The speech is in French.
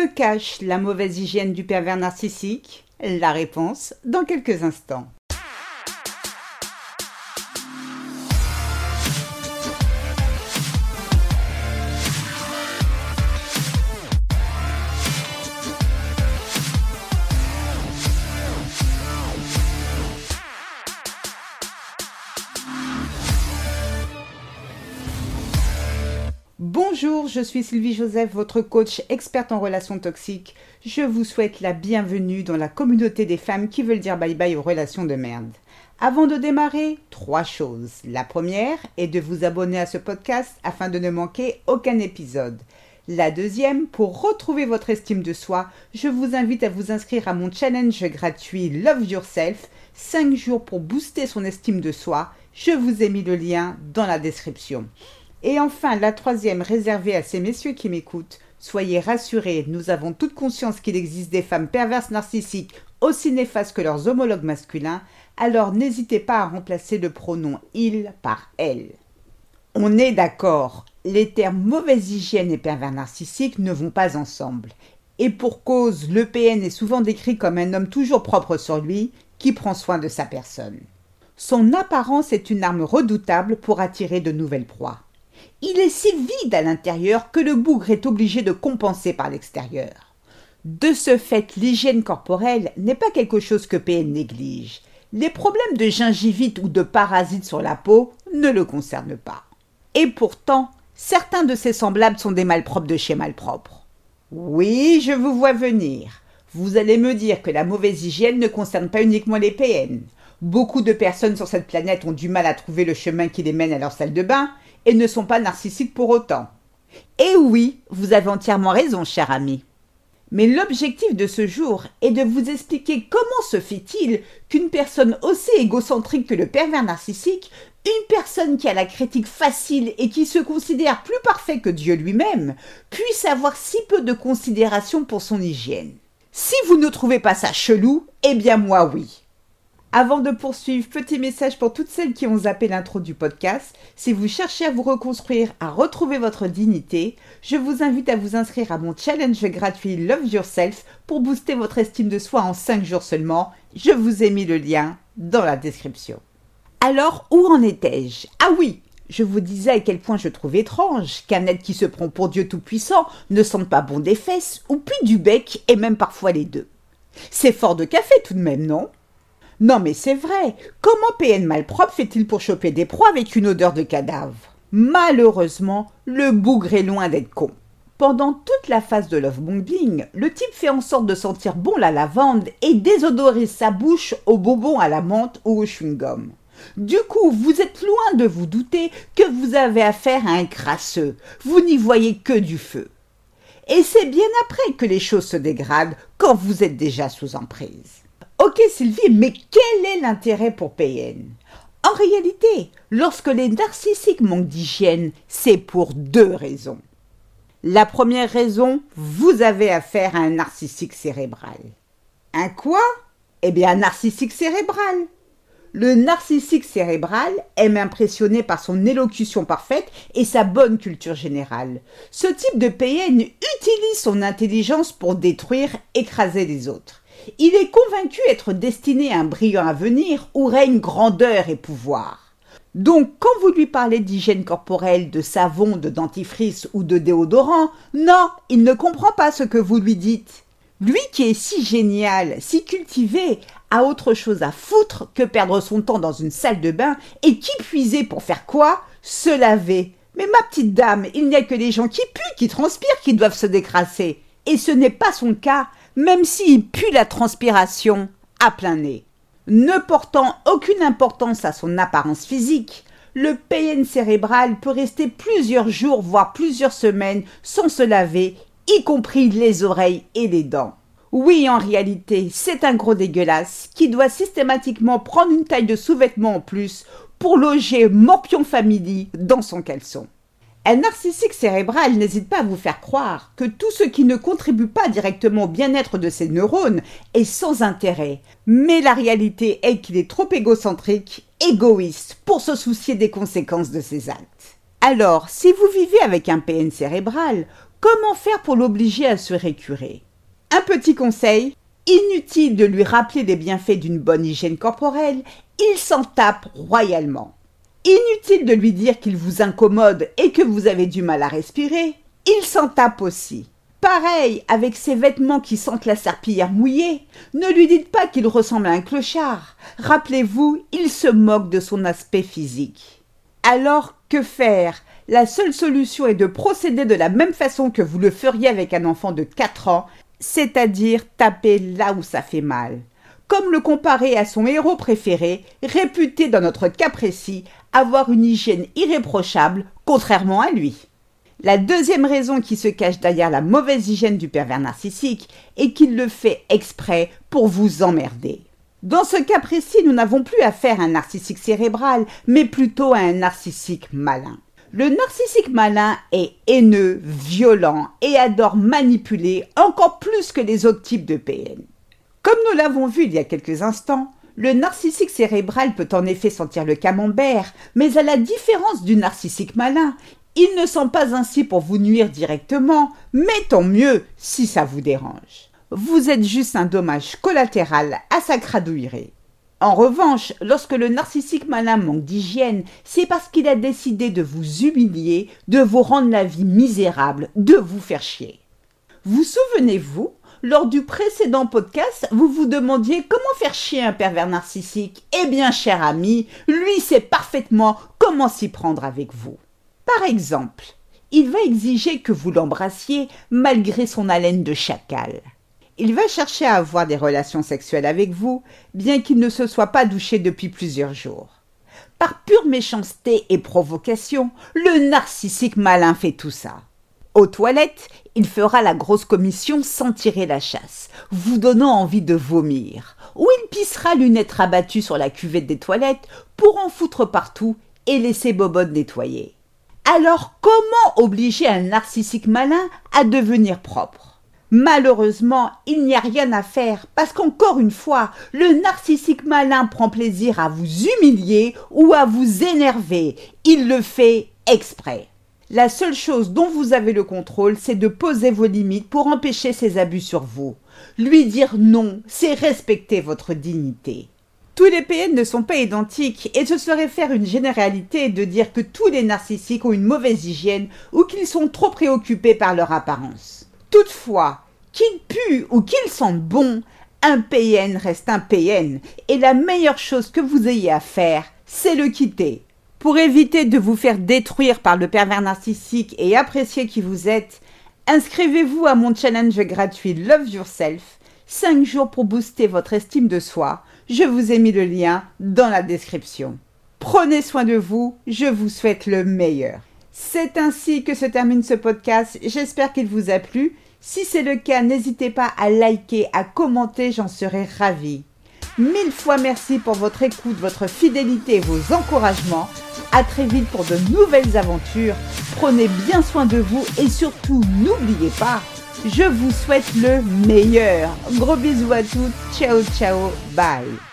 Que cache la mauvaise hygiène du pervers narcissique? La réponse dans quelques instants. Bonjour, je suis Sylvie Joseph, votre coach experte en relations toxiques. Je vous souhaite la bienvenue dans la communauté des femmes qui veulent dire bye bye aux relations de merde. Avant de démarrer, trois choses. La première est de vous abonner à ce podcast afin de ne manquer aucun épisode. La deuxième, pour retrouver votre estime de soi, je vous invite à vous inscrire à mon challenge gratuit Love Yourself, 5 jours pour booster son estime de soi. Je vous ai mis le lien dans la description. Et enfin, la troisième réservée à ces messieurs qui m'écoutent. Soyez rassurés, nous avons toute conscience qu'il existe des femmes perverses narcissiques aussi néfastes que leurs homologues masculins, alors n'hésitez pas à remplacer le pronom il par elle. On est d'accord, les termes mauvaise hygiène et pervers narcissique ne vont pas ensemble. Et pour cause, le PN est souvent décrit comme un homme toujours propre sur lui, qui prend soin de sa personne. Son apparence est une arme redoutable pour attirer de nouvelles proies. Il est si vide à l'intérieur que le bougre est obligé de compenser par l'extérieur. De ce fait, l'hygiène corporelle n'est pas quelque chose que PN néglige. Les problèmes de gingivite ou de parasites sur la peau ne le concernent pas. Et pourtant, certains de ses semblables sont des malpropres de chez malpropres. Oui, je vous vois venir. Vous allez me dire que la mauvaise hygiène ne concerne pas uniquement les PN. Beaucoup de personnes sur cette planète ont du mal à trouver le chemin qui les mène à leur salle de bain et ne sont pas narcissiques pour autant. Et oui, vous avez entièrement raison, cher ami. Mais l'objectif de ce jour est de vous expliquer comment se fait-il qu'une personne aussi égocentrique que le pervers narcissique, une personne qui a la critique facile et qui se considère plus parfait que Dieu lui-même, puisse avoir si peu de considération pour son hygiène. Si vous ne trouvez pas ça chelou, eh bien moi oui. Avant de poursuivre, petit message pour toutes celles qui ont zappé l'intro du podcast. Si vous cherchez à vous reconstruire, à retrouver votre dignité, je vous invite à vous inscrire à mon challenge gratuit Love Yourself pour booster votre estime de soi en 5 jours seulement. Je vous ai mis le lien dans la description. Alors, où en étais-je? Ah oui, je vous disais à quel point je trouve étrange qu'un être qui se prend pour Dieu Tout-Puissant ne sente pas bon des fesses, ou plus du bec, et même parfois les deux. C'est fort de café tout de même, non? Non mais c'est vrai. Comment PN malpropre fait-il pour choper des proies avec une odeur de cadavre? Malheureusement, le bougre est loin d'être con. Pendant toute la phase de lovebombing, le type fait en sorte de sentir bon la lavande et désodorise sa bouche au bonbon à la menthe ou au chewing-gum. Du coup, vous êtes loin de vous douter que vous avez affaire à un crasseux. Vous n'y voyez que du feu. Et c'est bien après que les choses se dégradent quand vous êtes déjà sous emprise. Ok Sylvie, mais quel est l'intérêt pour PN En réalité, lorsque les narcissiques manquent d'hygiène, c'est pour deux raisons. La première raison, vous avez affaire à un narcissique cérébral. Un quoi? Eh bien, un narcissique cérébral. Le narcissique cérébral aime impressionner par son élocution parfaite et sa bonne culture générale. Ce type de PN utilise son intelligence pour détruire, écraser les autres. Il est convaincu être destiné à un brillant avenir où règne grandeur et pouvoir. Donc, quand vous lui parlez d'hygiène corporelle, de savon, de dentifrice ou de déodorant, non, il ne comprend pas ce que vous lui dites. Lui qui est si génial, si cultivé, a autre chose à foutre que perdre son temps dans une salle de bain et qui puiser pour faire quoi? Se laver. Mais ma petite dame, il n'y a que les gens qui puent, qui transpirent, qui doivent se décrasser. Et ce n'est pas son cas même s'il pue la transpiration à plein nez. Ne portant aucune importance à son apparence physique, le PN cérébral peut rester plusieurs jours, voire plusieurs semaines sans se laver, y compris les oreilles et les dents. Oui, en réalité, c'est un gros dégueulasse qui doit systématiquement prendre une taille de sous-vêtement en plus pour loger Morpion Family dans son caleçon. Un narcissique cérébral n'hésite pas à vous faire croire que tout ce qui ne contribue pas directement au bien-être de ses neurones est sans intérêt. Mais la réalité est qu'il est trop égocentrique, égoïste, pour se soucier des conséquences de ses actes. Alors, si vous vivez avec un PN cérébral, Comment faire pour l'obliger à se récurer? Un petit conseil, inutile de lui rappeler les bienfaits d'une bonne hygiène corporelle, il s'en tape royalement. Inutile de lui dire qu'il vous incommode et que vous avez du mal à respirer, il s'en tape aussi. Pareil avec ses vêtements qui sentent la serpillière mouillée. Ne lui dites pas qu'il ressemble à un clochard. Rappelez-vous, il se moque de son aspect physique. Alors, que faire? La seule solution est de procéder de la même façon que vous le feriez avec un enfant de 4 ans, c'est-à-dire taper là où ça fait mal. Comme le comparer à son héros préféré, réputé dans notre cas précis avoir une hygiène irréprochable, contrairement à lui. La deuxième raison qui se cache derrière la mauvaise hygiène du pervers narcissique est qu'il le fait exprès pour vous emmerder. Dans ce cas précis, nous n'avons plus affaire à un narcissique cérébral, mais plutôt à un narcissique malin. Le narcissique malin est haineux, violent et adore manipuler encore plus que les autres types de PN. Comme nous l'avons vu il y a quelques instants, le narcissique cérébral peut en effet sentir le camembert, mais à la différence du narcissique malin, il ne sent pas ainsi pour vous nuire directement, mais tant mieux si ça vous dérange. Vous êtes juste un dommage collatéral à sa cradouillerie. En revanche, lorsque le narcissique malin manque d'hygiène, c'est parce qu'il a décidé de vous humilier, de vous rendre la vie misérable, de vous faire chier. Vous souvenez-vous lors du précédent podcast, vous vous demandiez comment faire chier un pervers narcissique. Eh bien, cher ami, lui sait parfaitement comment s'y prendre avec vous. Par exemple, il va exiger que vous l'embrassiez malgré son haleine de chacal. Il va chercher à avoir des relations sexuelles avec vous, bien qu'il ne se soit pas douché depuis plusieurs jours. Par pure méchanceté et provocation, le narcissique malin fait tout ça. Aux toilettes, il fera la grosse commission sans tirer la chasse, vous donnant envie de vomir. Ou il pissera lunettes rabattues sur la cuvette des toilettes pour en foutre partout et laisser Bobonne nettoyer. Alors comment obliger un narcissique malin à devenir propre? Malheureusement, il n'y a rien à faire parce qu'encore une fois, le narcissique malin prend plaisir à vous humilier ou à vous énerver. Il le fait exprès. La seule chose dont vous avez le contrôle, c'est de poser vos limites pour empêcher ses abus sur vous. Lui dire non, c'est respecter votre dignité. Tous les PN ne sont pas identiques et ce serait faire une généralité de dire que tous les narcissiques ont une mauvaise hygiène ou qu'ils sont trop préoccupés par leur apparence. Toutefois, qu'ils puent ou qu'ils sentent bons, un PN reste un PN et la meilleure chose que vous ayez à faire, c'est le quitter. Pour éviter de vous faire détruire par le pervers narcissique et apprécier qui vous êtes, inscrivez-vous à mon challenge gratuit Love Yourself, 5 jours pour booster votre estime de soi. Je vous ai mis le lien dans la description. Prenez soin de vous, je vous souhaite le meilleur. C'est ainsi que se termine ce podcast, j'espère qu'il vous a plu. Si c'est le cas, n'hésitez pas à liker, à commenter, j'en serai ravie. Mille fois merci pour votre écoute, votre fidélité et vos encouragements. À très vite pour de nouvelles aventures. Prenez bien soin de vous et surtout n'oubliez pas, je vous souhaite le meilleur. Gros bisous à tous. Ciao ciao. Bye.